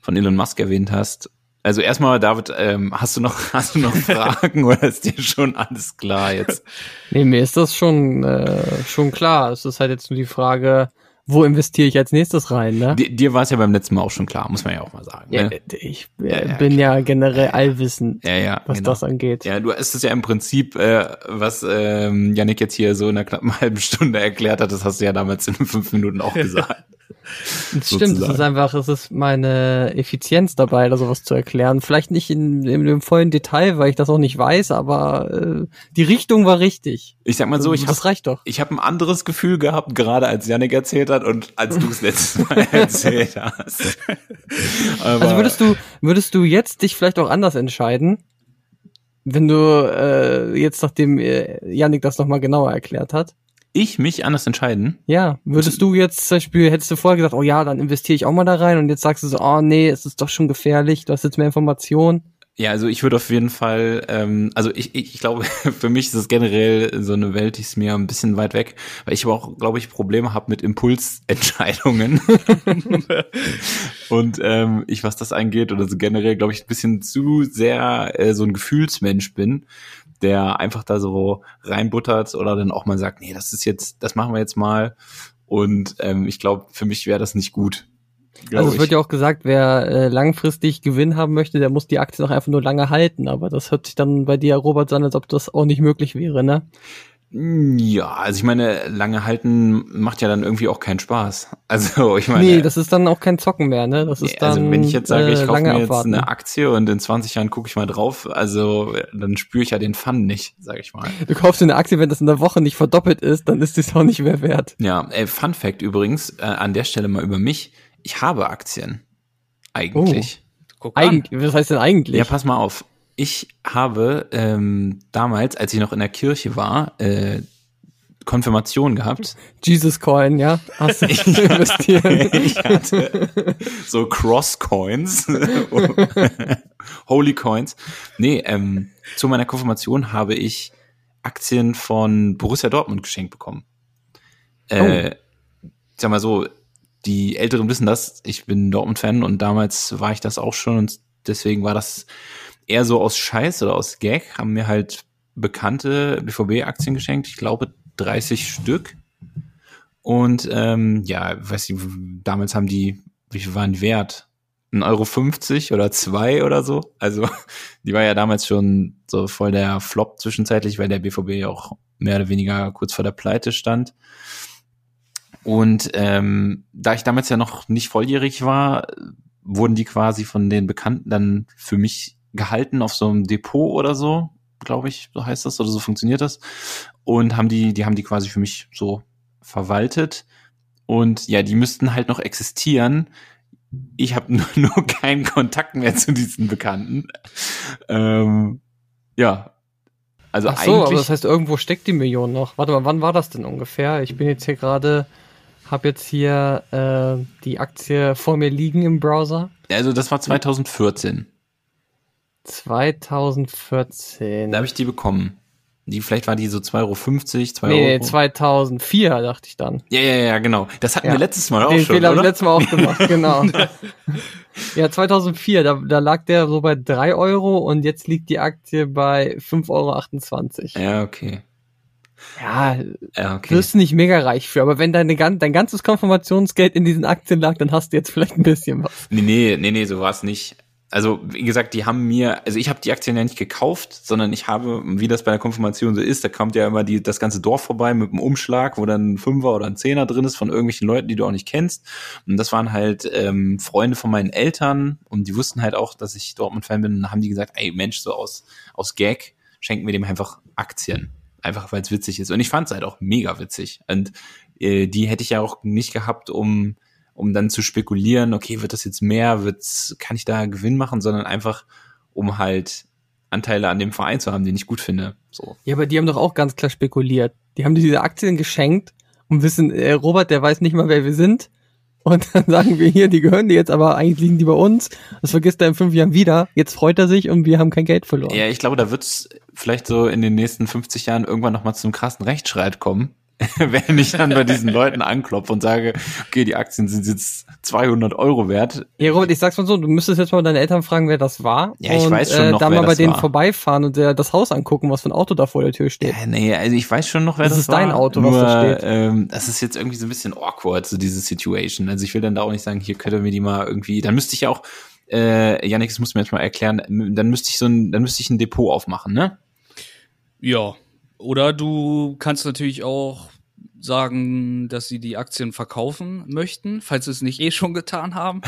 von Elon Musk erwähnt hast. Also erstmal, David, ähm, hast du noch, hast du noch Fragen oder ist dir schon alles klar jetzt? Nee, mir ist das schon, äh, schon klar. Es ist halt jetzt nur die Frage, wo investiere ich als nächstes rein, ne? Dir, dir war es ja beim letzten Mal auch schon klar, muss man ja auch mal sagen. Ja, ne? Ich äh, ja, ja, bin ja generell allwissend, ja, ja, was genau. das angeht. Ja, du hast es ja im Prinzip, äh, was ähm, Yannick jetzt hier so in einer knappen halben Stunde erklärt hat, das hast du ja damals in fünf Minuten auch gesagt. Das stimmt, es ist einfach, es ist meine Effizienz dabei, da sowas zu erklären. Vielleicht nicht in, in dem vollen Detail, weil ich das auch nicht weiß, aber äh, die Richtung war richtig. Ich sag mal so, ich das hab, reicht doch. Ich habe ein anderes Gefühl gehabt, gerade als Yannick erzählt hat und als du es letztes Mal erzählt hast. Also würdest du, würdest du jetzt dich vielleicht auch anders entscheiden, wenn du äh, jetzt, nachdem äh, Yannick das nochmal genauer erklärt hat? Ich mich anders entscheiden? Ja, würdest du jetzt zum Beispiel, hättest du vorher gesagt, oh ja, dann investiere ich auch mal da rein und jetzt sagst du so, oh nee, es ist doch schon gefährlich, du hast jetzt mehr Informationen. Ja, also ich würde auf jeden Fall, ähm, also ich, ich, ich glaube, für mich ist es generell so eine Welt, die ist mir ein bisschen weit weg, weil ich aber auch, glaube ich, Probleme habe mit Impulsentscheidungen. Und ähm, ich, was das angeht, oder so generell, glaube ich, ein bisschen zu sehr äh, so ein Gefühlsmensch bin, der einfach da so reinbuttert oder dann auch mal sagt, nee, das ist jetzt, das machen wir jetzt mal. Und ähm, ich glaube, für mich wäre das nicht gut. Also es wird ich. ja auch gesagt, wer äh, langfristig Gewinn haben möchte, der muss die Aktie auch einfach nur lange halten. Aber das hört sich dann bei dir, Robert, an, als ob das auch nicht möglich wäre, ne? Ja, also ich meine, lange halten macht ja dann irgendwie auch keinen Spaß. Also ich meine, nee, das ist dann auch kein Zocken mehr, ne? Das ist Nee, dann also wenn ich jetzt sage, äh, ich kaufe lange mir jetzt abwarten. eine Aktie und in 20 Jahren gucke ich mal drauf, also dann spüre ich ja den Fun nicht, sage ich mal. Du kaufst dir eine Aktie, wenn das in der Woche nicht verdoppelt ist, dann ist das auch nicht mehr wert. Ja, äh, Fun Fact übrigens, äh, an der Stelle mal über mich, ich habe Aktien. Eigentlich. Guck an. Eigentlich, was heißt denn eigentlich? Ja, pass mal auf. Ich habe ähm, damals, als ich noch in der Kirche war, äh, Konfirmation gehabt. Jesus Coin, ja? Hast du investiert? ich hatte so Cross Coins, Holy Coins. Nee, ähm, zu meiner Konfirmation habe ich Aktien von Borussia Dortmund geschenkt bekommen. Äh, Ich sag mal so, die Älteren wissen das, ich bin Dortmund-Fan und damals war ich das auch schon und deswegen war das eher so aus Scheiß oder aus Gag, haben mir halt bekannte BVB-Aktien geschenkt, ich glaube 30 Stück. Und ähm, ja, weiß ich, damals haben die, wie viel waren die wert? 1,50 Euro 50 oder zwei oder so. Also die war ja damals schon so voll der Flop zwischenzeitlich, weil der BVB ja auch mehr oder weniger kurz vor der Pleite stand. Und ähm, da ich damals ja noch nicht volljährig war, wurden die quasi von den Bekannten dann für mich gehalten auf so einem Depot oder so, glaube ich, so heißt das oder so funktioniert das. Und haben die, die haben die quasi für mich so verwaltet. Und ja, die müssten halt noch existieren. Ich habe nur, nur keinen Kontakt mehr zu diesen Bekannten. Ähm, ja. Also Ach so, aber eigentlich. das heißt, irgendwo steckt die Million noch. Warte mal, wann war das denn ungefähr? Ich bin jetzt hier gerade, habe jetzt hier äh, die Aktie vor mir liegen im Browser. also das war 2014. 2014. Da habe ich die bekommen. Die, vielleicht war die so 2,50 Euro, 2 nee, Euro. 2004 dachte ich dann. Ja, ja, ja, genau. Das hatten Ja. wir letztes Mal auch Den schon, Fehler oder? letztes Mal auch gemacht, genau. ja, 2004, da, da lag der so bei 3 Euro und jetzt liegt die Aktie bei 5,28 Euro. Ja, okay. Ja, Ja, okay. wirst du nicht mega reich für, aber wenn deine, dein ganzes Konfirmationsgeld in diesen Aktien lag, dann hast du jetzt vielleicht ein bisschen was. Nee, nee, nee, nee, so war es nicht. Also, wie gesagt, die haben mir, also ich habe die Aktien ja nicht gekauft, sondern ich habe, wie das bei der Konfirmation so ist, da kommt ja immer die, das ganze Dorf vorbei mit einem Umschlag, wo dann ein Fünfer oder ein Zehner drin ist von irgendwelchen Leuten, die du auch nicht kennst. Und das waren halt ähm, Freunde von meinen Eltern und die wussten halt auch, dass ich Dortmund-Fan bin. Und dann haben die gesagt, ey Mensch, so aus, aus Gag schenken wir dem einfach Aktien. Einfach weil es witzig ist. Und ich fand es halt auch mega witzig. Und äh, die hätte ich ja auch nicht gehabt, um um dann zu spekulieren, okay, wird das jetzt mehr, wird's, kann ich da Gewinn machen, sondern einfach, um halt Anteile an dem Verein zu haben, den ich gut finde. So. Ja, aber die haben doch auch ganz klar spekuliert. Die haben dir diese Aktien geschenkt und wissen, äh, Robert, der weiß nicht mal, wer wir sind. Und dann sagen wir hier, die gehören dir jetzt, aber eigentlich liegen die bei uns. Das vergisst er in fünf Jahren wieder. Jetzt freut er sich und wir haben kein Geld verloren. Ja, ich glaube, da wird's vielleicht so in den nächsten 50 Jahren irgendwann nochmal zum krassen Rechtsstreit kommen. Wenn ich dann bei diesen Leuten anklopfe und sage, okay, die Aktien sind jetzt 200 Euro wert. Ja, Robert, ich sag's mal so, du müsstest jetzt mal deine Eltern fragen, wer das war. Ja, ich und, weiß schon äh, noch, da wer mal bei das denen war. vorbeifahren und äh, das Haus angucken, was für ein Auto da vor der Tür steht. Ja, nee, also ich weiß schon noch, wer Das das, ist dein war. Auto, was Nur, da steht. Ähm, das ist jetzt irgendwie so ein bisschen awkward, so diese Situation. Also ich will dann da auch nicht sagen, hier könnt ihr mir die mal irgendwie, dann müsste ich ja auch, äh, Janik, das musst du mir jetzt mal erklären, dann müsste ich so ein, dann müsste ich ein Depot aufmachen, ne? Ja. Oder du kannst natürlich auch sagen, dass sie die Aktien verkaufen möchten, falls sie es nicht eh schon getan haben,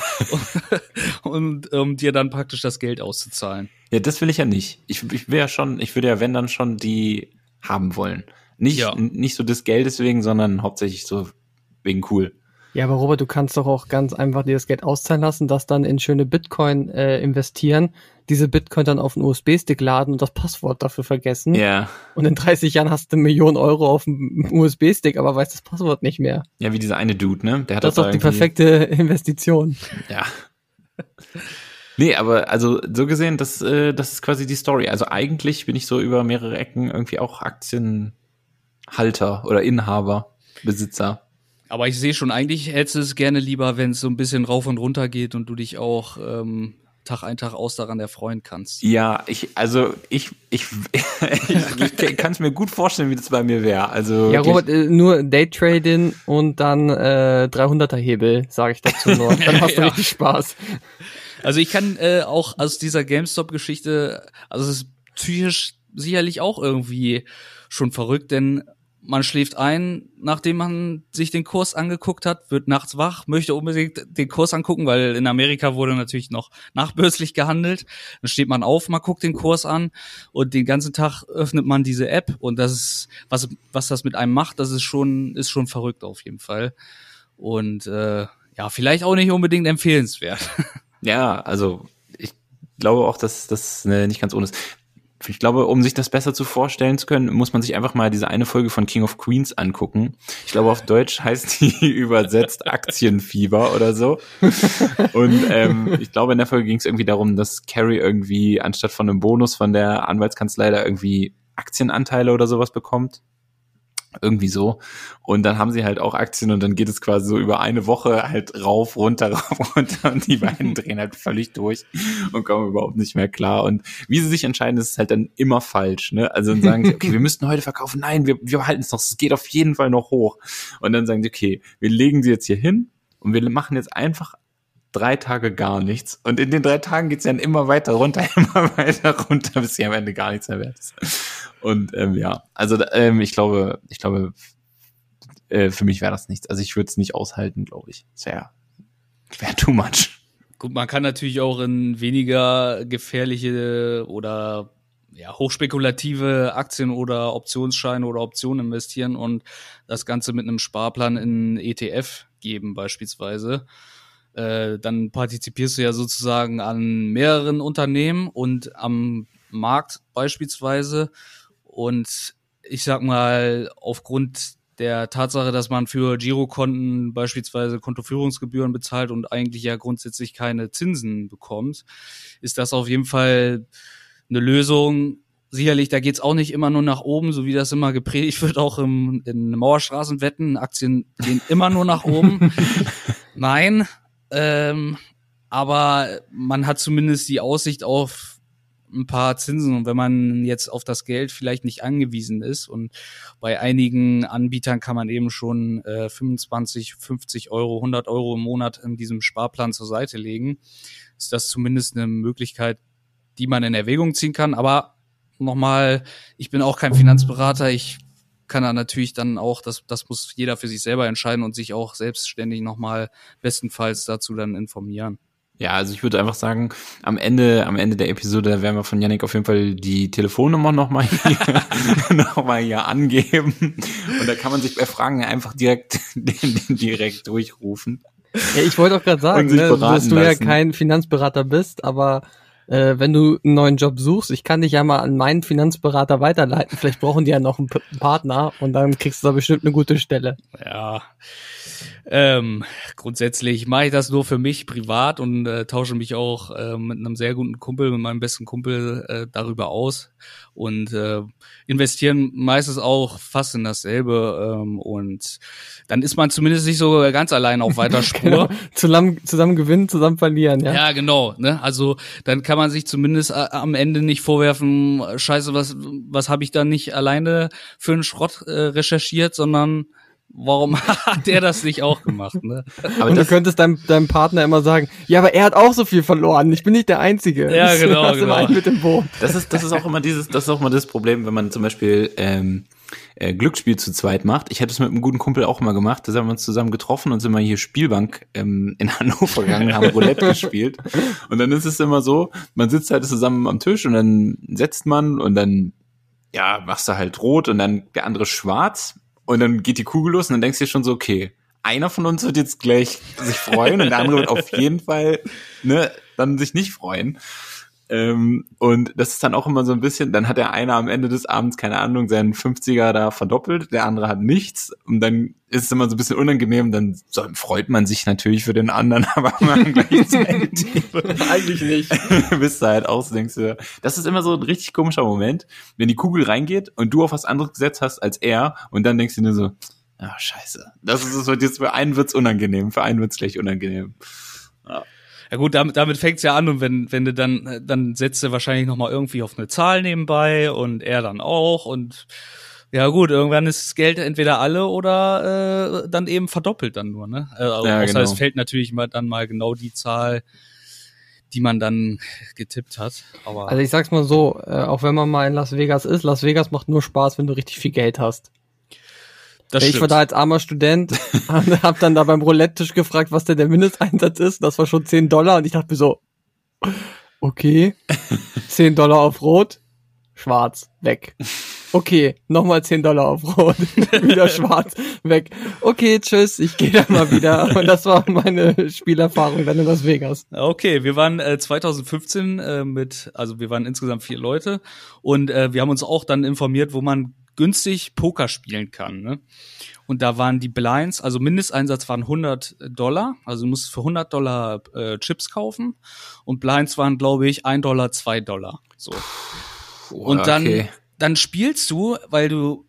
und um dir dann praktisch das Geld auszuzahlen. Ja, das will ich ja nicht. Ich, ich will ja schon, ich würde ja, wenn dann schon die haben wollen. Nicht, Ja. nicht so des Geldes wegen, sondern hauptsächlich so wegen cool. Ja, aber Robert, du kannst doch auch ganz einfach dir das Geld auszahlen lassen, das dann in schöne Bitcoin äh, investieren, diese Bitcoin dann auf einen USB-Stick laden und das Passwort dafür vergessen. Ja. Und in 30 Jahren hast du eine Million Euro auf dem USB-Stick, aber weißt das Passwort nicht mehr. Ja, wie dieser eine Dude, ne? Der hat Das ist doch die perfekte Investition. Ja. Nee, aber also so gesehen, das, äh, das ist quasi die Story. Also eigentlich bin ich so über mehrere Ecken irgendwie auch Aktienhalter oder Inhaber, Besitzer. Aber ich sehe schon, eigentlich hättest du es gerne lieber, wenn es so ein bisschen rauf und runter geht und du dich auch ähm, Tag ein, Tag aus daran erfreuen kannst. Ja, ich, also ich, ich, ich, ich kann es mir gut vorstellen, wie das bei mir wäre. Also Ja, Robert, äh, nur Daytrading und dann äh, 300er Hebel, sage ich dazu nur. Dann hast du Ja. richtig Spaß. Also ich kann äh, auch aus dieser GameStop-Geschichte, also es ist psychisch sicherlich auch irgendwie schon verrückt, denn man schläft ein, nachdem man sich den Kurs angeguckt hat, wird nachts wach, möchte unbedingt den Kurs angucken, weil in Amerika wurde natürlich noch nachbörslich gehandelt. Dann steht man auf, man guckt den Kurs an und den ganzen Tag öffnet man diese App und das ist, was, was das mit einem macht, das ist schon, ist schon verrückt auf jeden Fall. Und äh, ja, vielleicht auch nicht unbedingt empfehlenswert. Ja, also ich glaube auch, dass das äh, nicht ganz ohne ist. Ich glaube, um sich das besser zu vorstellen zu können, muss man sich einfach mal diese eine Folge von King of Queens angucken. Ich glaube, auf Deutsch heißt die übersetzt Aktienfieber oder so. Und ähm, ich glaube, in der Folge ging es irgendwie darum, dass Carrie irgendwie anstatt von einem Bonus von der Anwaltskanzlei da irgendwie Aktienanteile oder sowas bekommt. Irgendwie so. Und dann haben sie halt auch Aktien und dann geht es quasi so über eine Woche halt rauf, runter, rauf, runter und die beiden drehen halt völlig durch und kommen überhaupt nicht mehr klar. Und wie sie sich entscheiden, ist halt dann immer falsch. Ne? Also dann sagen sie, okay, wir müssten heute verkaufen. Nein, wir, wir halten es noch. Es geht auf jeden Fall noch hoch. Und dann sagen sie, okay, wir legen sie jetzt hier hin und wir machen jetzt einfach drei Tage gar nichts. Und in den drei Tagen geht's dann immer weiter runter, immer weiter runter, bis sie am Ende gar nichts mehr wert ist. Und ähm, ja, also ähm, ich glaube, ich glaube, äh, für mich wäre das nichts. Also ich würde es nicht aushalten, glaube ich. Es wäre wär too much. Gut, man kann natürlich auch in weniger gefährliche oder ja, hochspekulative Aktien oder Optionsscheine oder Optionen investieren und das Ganze mit einem Sparplan in ETF geben beispielsweise. Äh, dann partizipierst du ja sozusagen an mehreren Unternehmen und am Markt beispielsweise. Und ich sag mal, aufgrund der Tatsache, dass man für Girokonten beispielsweise Kontoführungsgebühren bezahlt und eigentlich ja grundsätzlich keine Zinsen bekommt, ist das auf jeden Fall eine Lösung. Sicherlich, da geht's auch nicht immer nur nach oben, so wie das immer gepredigt wird, auch im, in Mauerstraßenwetten. Aktien gehen immer nur nach oben. Nein, ähm, aber man hat zumindest die Aussicht auf ein paar Zinsen und wenn man jetzt auf das Geld vielleicht nicht angewiesen ist und bei einigen Anbietern kann man eben schon äh, 25, 50 Euro, 100 Euro im Monat in diesem Sparplan zur Seite legen, ist das zumindest eine Möglichkeit, die man in Erwägung ziehen kann. Aber nochmal, ich bin auch kein Finanzberater, ich kann da natürlich dann auch, das, das muss jeder für sich selber entscheiden und sich auch selbstständig nochmal bestenfalls dazu dann informieren. Ja, also ich würde einfach sagen, am Ende, am Ende der Episode werden wir von Yannick auf jeden Fall die Telefonnummer nochmal hier, noch mal hier angeben. Und da kann man sich bei Fragen einfach direkt, den, den direkt durchrufen. Ja, ich wollte auch gerade sagen, ne, dass du ja lassen. kein Finanzberater bist, aber äh, wenn du einen neuen Job suchst, ich kann dich ja mal an meinen Finanzberater weiterleiten. Vielleicht brauchen die ja noch einen P Partner und dann kriegst du da bestimmt eine gute Stelle. Ja. Ähm, grundsätzlich mache ich das nur für mich privat und äh, tausche mich auch äh, mit einem sehr guten Kumpel, mit meinem besten Kumpel äh, darüber aus und äh, investieren meistens auch fast in dasselbe ähm, und dann ist man zumindest nicht so ganz allein auf weiter Spur. Zusammen, zusammen gewinnen, zusammen verlieren, ja. Ja, genau. Ne? Also dann kann man sich zumindest äh, am Ende nicht vorwerfen, scheiße, was, was habe ich da nicht alleine für einen Schrott äh, recherchiert, sondern warum hat der das nicht auch gemacht? Ne? Aber und du das, könntest deinem, deinem Partner immer sagen, ja, aber er hat auch so viel verloren. Ich bin nicht der Einzige. Ja, genau, immer genau. mit dem Boot. das ist, das ist auch immer dieses, das ist auch immer das Problem, wenn man zum Beispiel ähm, äh, Glücksspiel zu zweit macht. Ich hätte es mit einem guten Kumpel auch immer gemacht. Da haben wir uns zusammen getroffen und sind mal hier Spielbank ähm, in Hannover gegangen, haben Roulette gespielt. Und dann ist es immer so, man sitzt halt zusammen am Tisch und dann setzt man und dann ja, machst du halt rot und dann der andere schwarz und dann geht die Kugel los und dann denkst du dir schon so, okay, einer von uns wird jetzt gleich sich freuen und der andere wird auf jeden Fall ne, dann sich nicht freuen. Ähm, und das ist dann auch immer so ein bisschen, dann hat der eine am Ende des Abends, keine Ahnung, seinen 50er da verdoppelt, der andere hat nichts und dann ist es immer so ein bisschen unangenehm, dann so, freut man sich natürlich für den anderen, aber man gleichzeitig Eigentlich nicht. bist du halt auch so, denkst du, das ist immer so ein richtig komischer Moment, wenn die Kugel reingeht und du auf was anderes gesetzt hast als er und dann denkst du dir so, ah, scheiße. Das ist es, jetzt für einen wird's unangenehm, für einen wird's gleich unangenehm. Ja gut, damit, damit fängt's ja an und wenn, wenn du dann, äh, dann setzt du wahrscheinlich nochmal irgendwie auf eine Zahl nebenbei und er dann auch und ja gut, irgendwann ist das Geld entweder alle oder äh, dann eben verdoppelt dann nur, ne? Äh, außer genau. es fällt natürlich mal dann mal genau die Zahl, die man dann getippt hat. Aber Also ich sag's mal so, äh, auch wenn man mal in Las Vegas ist, Las Vegas macht nur Spaß, wenn du richtig viel Geld hast. Das ich war da als armer Student und hab dann da beim Roulette-Tisch gefragt, was denn der Mindesteinsatz ist. Das war schon 10 Dollar und ich dachte mir so, okay, 10 Dollar auf Rot, schwarz, weg. Okay, nochmal 10 Dollar auf Rot, wieder schwarz, weg. Okay, tschüss, ich gehe dann mal wieder. Und das war meine Spielerfahrung dann in Las Vegas. Okay, wir waren äh, 2015 äh, mit, also wir waren insgesamt vier Leute und äh, wir haben uns auch dann informiert, wo man günstig Poker spielen kann. Ne? Und da waren die Blinds, also Mindesteinsatz waren 100 Dollar, also du musst für 100 Dollar äh, Chips kaufen und Blinds waren, glaube ich, 1 Dollar, 2 Dollar. So. Und dann, Okay. dann spielst du, weil du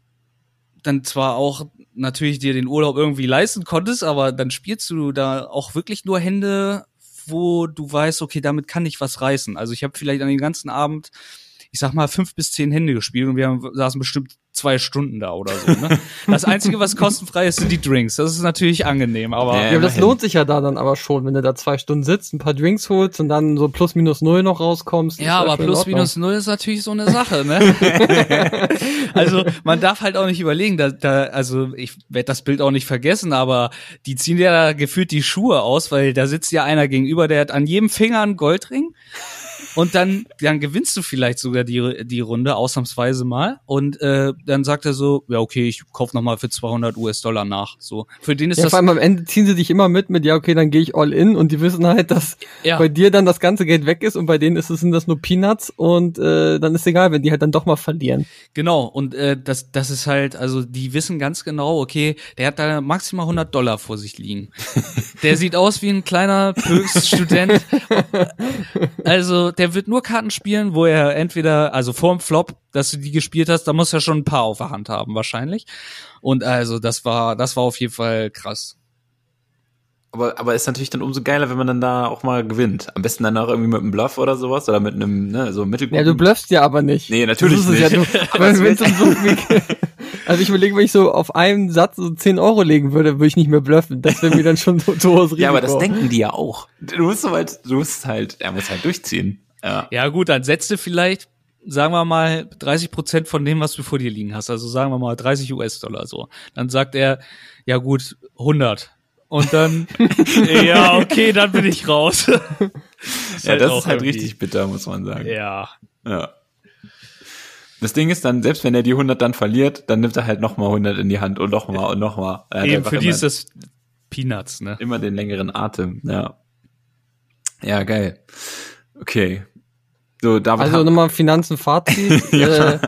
dann zwar auch natürlich dir den Urlaub irgendwie leisten konntest, aber dann spielst du da auch wirklich nur Hände, wo du weißt, okay, damit kann ich was reißen. Also ich habe vielleicht an den ganzen Abend, ich sag mal, fünf bis zehn Hände gespielt und wir haben, saßen bestimmt zwei Stunden da oder so. Ne? Das Einzige, was kostenfrei ist, sind die Drinks. Das ist natürlich angenehm, aber Ja, aber das lohnt sich ja da dann aber schon, wenn du da zwei Stunden sitzt, ein paar Drinks holst und dann so plus minus null noch rauskommst. Ja, ist aber plus minus null ist natürlich so eine Sache, ne? also man darf halt auch nicht überlegen, da, da also ich werde das Bild auch nicht vergessen, aber die ziehen ja da gefühlt die Schuhe aus, weil da sitzt ja einer gegenüber, der hat an jedem Finger einen Goldring. Und dann, dann gewinnst du vielleicht sogar die, die Runde, ausnahmsweise mal. Und äh, dann sagt er so, ja okay, ich kauf noch mal für 200 US-Dollar nach. So, für den ist Ja, das vor allem am Ende ziehen sie dich immer mit mit, ja, okay, dann gehe ich all in und die wissen halt, dass Ja. bei dir dann das ganze Geld weg ist und bei denen ist es, sind das nur Peanuts und äh, dann ist egal, wenn die halt dann doch mal verlieren. Genau, und äh, das, das ist halt, also die wissen ganz genau, okay, der hat da maximal 100 Dollar vor sich liegen. Der sieht aus wie ein kleiner Höchststudent. Also der wird nur Karten spielen, wo er entweder, also vorm Flop, dass du die gespielt hast, da muss er schon ein paar auf der Hand haben wahrscheinlich. Und also das war, das war auf jeden Fall krass. Aber, aber ist natürlich dann umso geiler, wenn man dann da auch mal gewinnt. Am besten dann auch irgendwie mit einem Bluff oder sowas oder mit einem, ne, so mittelguten. Ja, du bluffst ja aber nicht. Nee, natürlich das ist es nicht. Ja, viel, also ich überlege, wenn ich so auf einen Satz so 10 Euro legen würde, würde ich nicht mehr bluffen. Das wäre mir dann schon so hohes Risiko. Ja, aber das denken die ja auch. Du musst so halt, du musst halt, er muss halt durchziehen. Ja. Ja gut, dann setzt du vielleicht, sagen wir mal, 30 Prozent von dem, was du vor dir liegen hast. Also sagen wir mal 30 US-Dollar so. Dann sagt er, ja gut, 100. Und dann, ja, okay, dann bin ich raus. ja, das ist halt irgendwie- richtig bitter, muss man sagen. Ja. Ja. Das Ding ist dann, selbst wenn er die 100 dann verliert, dann nimmt er halt nochmal 100 in die Hand und nochmal und nochmal. Eben, für die ist das Peanuts, ne? immer den längeren Atem, ja. Ja, geil. Okay. So, David Also nochmal Finanzen Fazit. äh,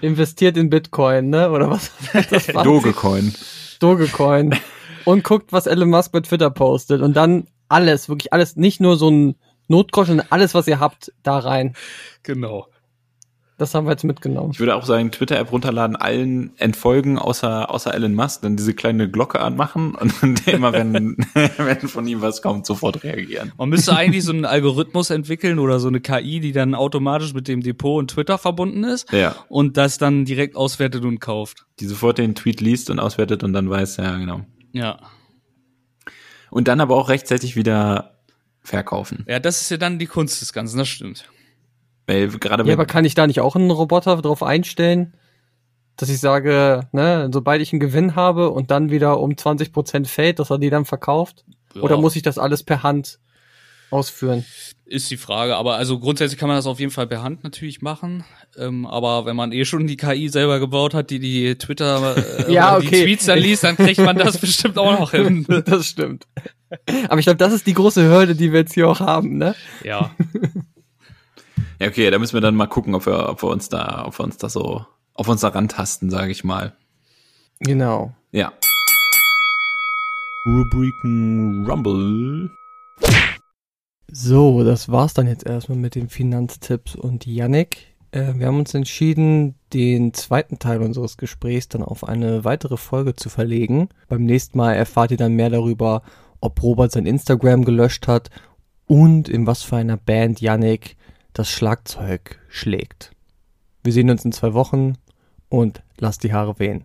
investiert in Bitcoin, ne? Oder was? Das? Dogecoin. Dogecoin. Und guckt, was Elon Musk bei Twitter postet. Und dann alles, wirklich alles, nicht nur so ein Notgroschen, sondern alles, was ihr habt, da rein. Genau. Das haben wir jetzt mitgenommen. Ich würde auch sagen, Twitter-App runterladen, allen entfolgen, außer, außer Elon Musk, dann diese kleine Glocke anmachen und immer, wenn, wenn von ihm was kommt, sofort reagieren. Man müsste eigentlich so einen Algorithmus entwickeln oder so eine KI, die dann automatisch mit dem Depot und Twitter verbunden ist Ja. und das dann direkt auswertet und kauft. Die sofort den Tweet liest und auswertet und dann weiß, ja, genau. Ja. Und dann aber auch rechtzeitig wieder verkaufen. Ja, das ist ja dann die Kunst des Ganzen, das stimmt. Weil gerade Ja, aber kann ich da nicht auch einen Roboter drauf einstellen, dass ich sage, ne, sobald ich einen Gewinn habe und dann wieder um 20% fällt, dass er die dann verkauft? Ja. Oder muss ich das alles per Hand ausführen. Ist die Frage, aber also grundsätzlich kann man das auf jeden Fall per Hand natürlich machen. Ähm, aber wenn man eh schon die KI selber gebaut hat, die die Twitter, äh, Ja, oder die okay. Tweets dann liest, dann kriegt man das bestimmt auch noch hin. das stimmt. Aber ich glaube, das ist die große Hürde, die wir jetzt hier auch haben, ne? Ja, Ja, okay, da müssen wir dann mal gucken, ob wir, ob wir uns da, ob wir uns da so auf uns da rantasten, sage ich mal. Genau. Ja. Rubriken Rumble. So, das war's dann jetzt erstmal mit den Finanztipps und Yannick. Äh, wir haben uns entschieden, den zweiten Teil unseres Gesprächs dann auf eine weitere Folge zu verlegen. Beim nächsten Mal erfahrt ihr dann mehr darüber, ob Robert sein Instagram gelöscht hat und in was für einer Band Yannick das Schlagzeug schlägt. Wir sehen uns in zwei Wochen und lasst die Haare wehen.